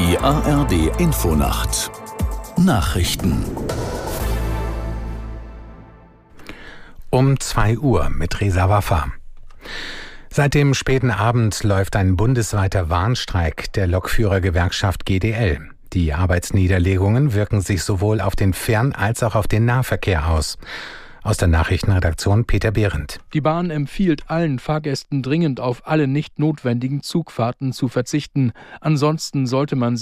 ARD Infonacht Nachrichten Um 2 Uhr mit Resa Waffa. Seit dem späten Abend läuft ein bundesweiter Warnstreik der Lokführergewerkschaft GDL. Die Arbeitsniederlegungen wirken sich sowohl auf den Fern- als auch auf den Nahverkehr aus. Aus der Nachrichtenredaktion Peter Behrendt. Die Bahn empfiehlt allen Fahrgästen dringend auf alle nicht notwendigen Zugfahrten zu verzichten. Ansonsten sollte man